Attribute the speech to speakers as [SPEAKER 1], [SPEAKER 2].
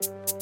[SPEAKER 1] you